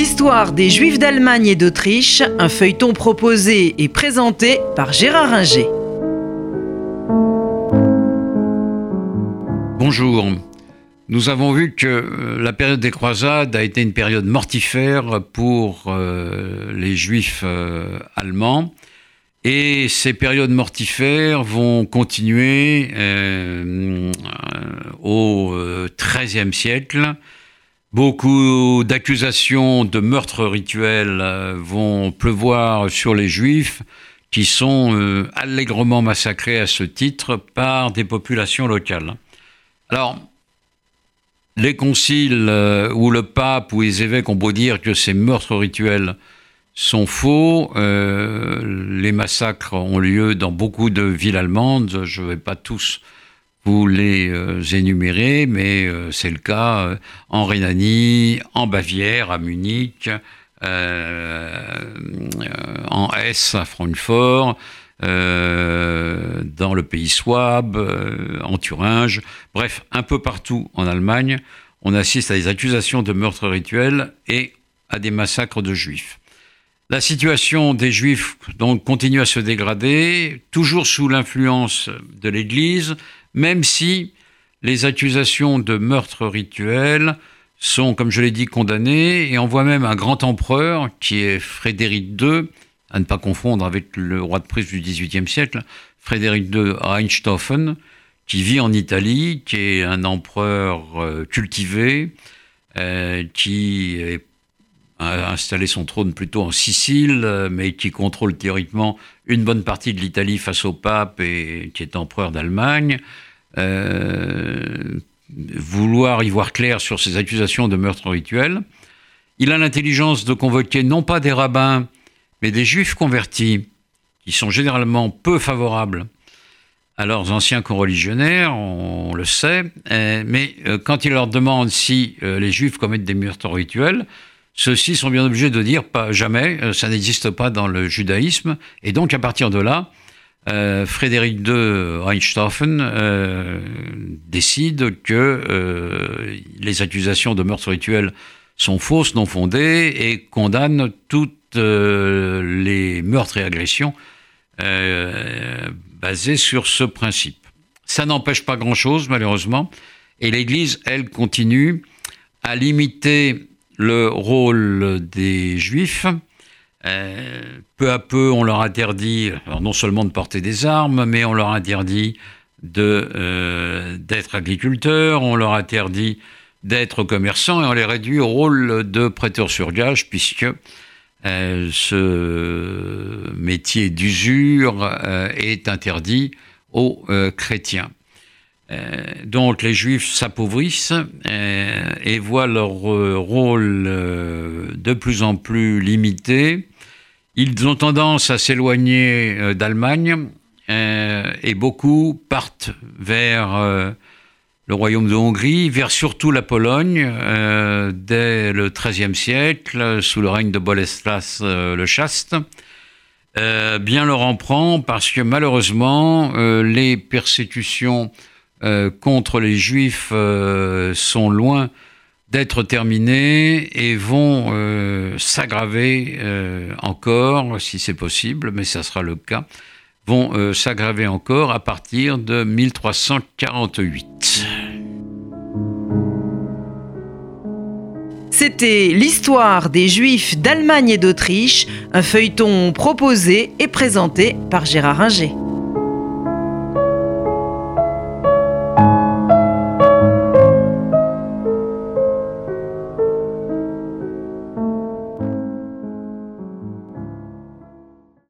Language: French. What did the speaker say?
L'histoire des Juifs d'Allemagne et d'Autriche, un feuilleton proposé et présenté par Gérard Ringer. Bonjour. Nous avons vu que euh, la période des croisades a été une période mortifère pour euh, les juifs euh, allemands. Et ces périodes mortifères vont continuer au XIIIe siècle Beaucoup d'accusations de meurtres rituels euh, vont pleuvoir sur les juifs qui sont euh, allègrement massacrés à ce titre par des populations locales. Alors, les conciles euh, ou le pape ou les évêques ont beau dire que ces meurtres rituels sont faux, les massacres ont lieu dans beaucoup de villes allemandes, je ne vais pas tous vous les euh, énumérez, mais euh, c'est le cas euh, en Rhénanie, en Bavière, à Munich, en Hesse, à Francfort, dans le pays Swab, en Thuringe, bref, un peu partout en Allemagne, on assiste à des accusations de meurtres rituels et à des massacres de juifs. La situation des juifs donc continue à se dégrader, toujours sous l'influence de l'Église, même si les accusations de meurtre rituel sont, comme je l'ai dit, condamnées, et on voit même un grand empereur, qui est Frédéric II, à ne pas confondre avec le roi de Prusse du XVIIIe siècle, Frédéric II Rheinstoffen, qui vit en Italie, qui est un empereur euh, cultivé, euh, qui a installé son trône plutôt en Sicile, mais qui contrôle théoriquement une bonne partie de l'Italie face au pape et qui est empereur d'Allemagne. Euh, vouloir y voir clair sur ces accusations de meurtre rituel. Il a l'intelligence de convoquer non pas des rabbins, mais des juifs convertis, qui sont généralement peu favorables à leurs anciens co-religionnaires, on le sait, euh, mais euh, quand il leur demande si les juifs commettent des meurtres rituels, ceux-ci sont bien obligés de dire pas jamais, ça n'existe pas dans le judaïsme, et donc à partir de là, euh, Frédéric II Reinstoffen euh, décide que euh, les accusations de meurtre rituel sont fausses, non fondées, et condamne toutes les meurtres et agressions basées sur ce principe. Ça n'empêche pas grand-chose, malheureusement, et l'Église, elle, continue à limiter le rôle des Juifs euh, peu à peu, on leur interdit, non seulement de porter des armes, mais on leur interdit euh, d'être agriculteurs, on leur interdit d'être commerçants et on les réduit au rôle de prêteurs sur gage, puisque euh, ce métier d'usure est interdit aux chrétiens. Donc les juifs s'appauvrissent et voient leur rôle de plus en plus limité ils ont tendance à s'éloigner euh, d'Allemagne euh, et beaucoup partent vers euh, le royaume de Hongrie, vers surtout la Pologne, dès le XIIIe siècle, sous le règne de Boleslas le Chaste. bien leur en prend parce que malheureusement, les persécutions contre les juifs sont loin d'être terminés et vont euh, s'aggraver euh, encore, si c'est possible, mais ça sera le cas, vont euh, s'aggraver encore à partir de 1348. C'était l'histoire des Juifs d'Allemagne et d'Autriche, un feuilleton proposé et présenté par Gérard Ringer.